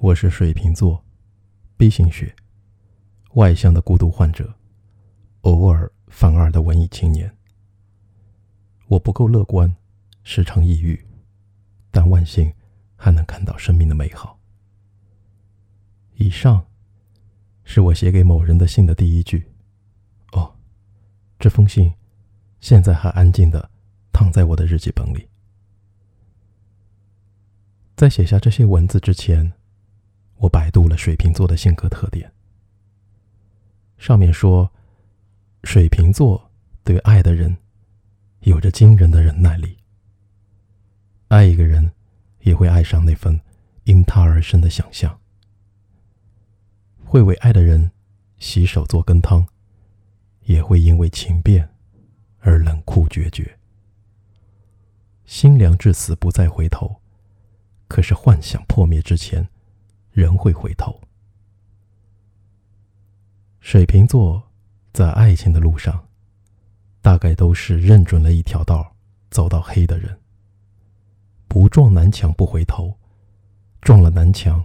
我是水瓶座，B 型血，外向的孤独患者，偶尔犯二的文艺青年。我不够乐观，时常抑郁，但万幸还能看到生命的美好。以上是我写给某人的信的第一句。哦，这封信现在还安静的躺在我的日记本里。在写下这些文字之前，我百度了水瓶座的性格特点。上面说，水瓶座对爱的人有着惊人的忍耐力，爱一个人也会爱上那份因他而生的想象，会为爱的人洗手做羹汤，也会因为情变而冷酷决绝，心凉至死不再回头。可是幻想破灭之前，人会回头。水瓶座在爱情的路上，大概都是认准了一条道，走到黑的人。不撞南墙不回头，撞了南墙，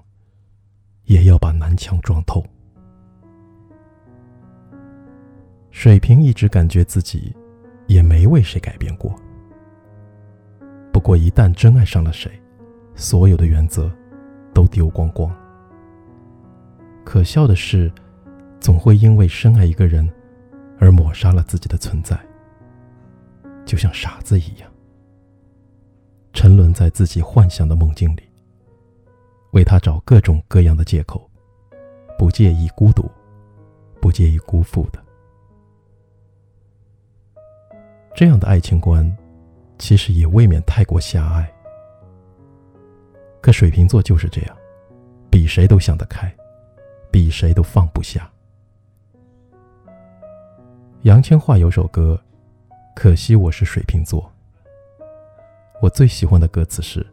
也要把南墙撞透。水瓶一直感觉自己也没为谁改变过。不过一旦真爱上了谁，所有的原则都丢光光。可笑的是，总会因为深爱一个人而抹杀了自己的存在，就像傻子一样，沉沦在自己幻想的梦境里，为他找各种各样的借口，不介意孤独，不介意辜负的。这样的爱情观，其实也未免太过狭隘。可水瓶座就是这样，比谁都想得开，比谁都放不下。杨千嬅有首歌，《可惜我是水瓶座》。我最喜欢的歌词是：“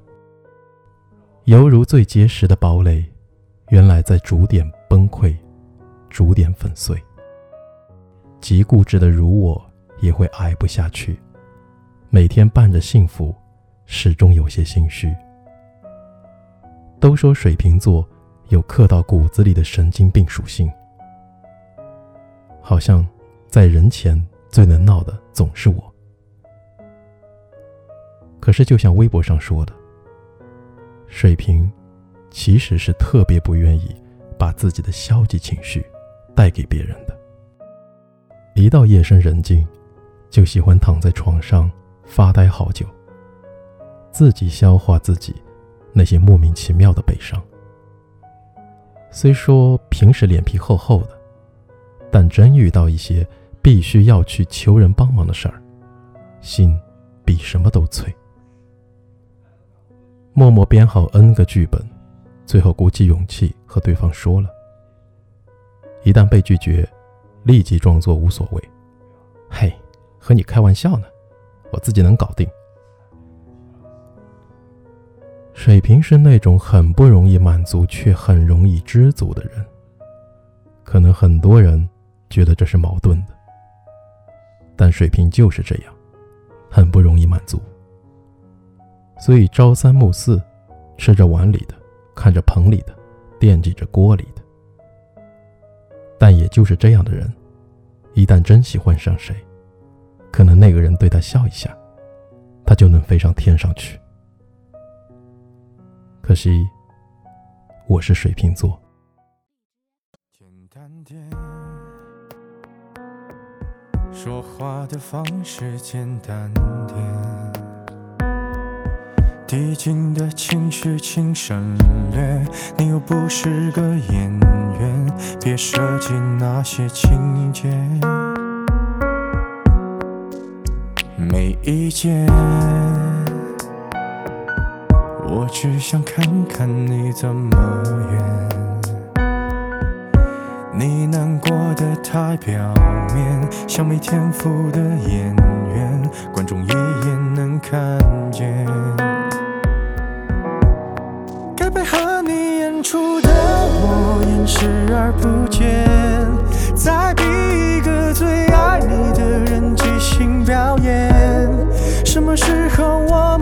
犹如最结实的堡垒，原来在逐点崩溃，逐点粉碎。极固执的如我，也会挨不下去。每天伴着幸福，始终有些心虚。”都说水瓶座有刻到骨子里的神经病属性，好像在人前最能闹的总是我。可是就像微博上说的，水瓶其实是特别不愿意把自己的消极情绪带给别人的。一到夜深人静，就喜欢躺在床上发呆好久，自己消化自己。那些莫名其妙的悲伤，虽说平时脸皮厚厚的，但真遇到一些必须要去求人帮忙的事儿，心比什么都脆。默默编好 N 个剧本，最后鼓起勇气和对方说了。一旦被拒绝，立即装作无所谓。嘿，和你开玩笑呢，我自己能搞定。水瓶是那种很不容易满足却很容易知足的人。可能很多人觉得这是矛盾的，但水瓶就是这样，很不容易满足。所以朝三暮四，吃着碗里的，看着盆里的，惦记着锅里的。但也就是这样的人，一旦真喜欢上谁，可能那个人对他笑一下，他就能飞上天上去。可惜，我是水瓶座。简单点，说话的方式简单点，递进的情绪请省略。你又不是个演员，别设计那些情节。没意见。我只想看看你怎么演，你难过的太表面，像没天赋的演员，观众一眼能看见。该配合你演出的我，演视而不见，再逼一个最爱你的人即兴表演。什么时候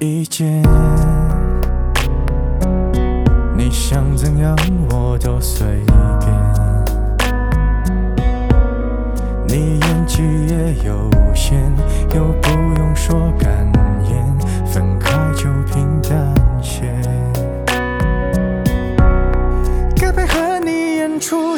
意见，你想怎样我都随便。你演技也有限，又不用说感言，分开就平淡些。该配合你演出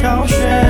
挑选。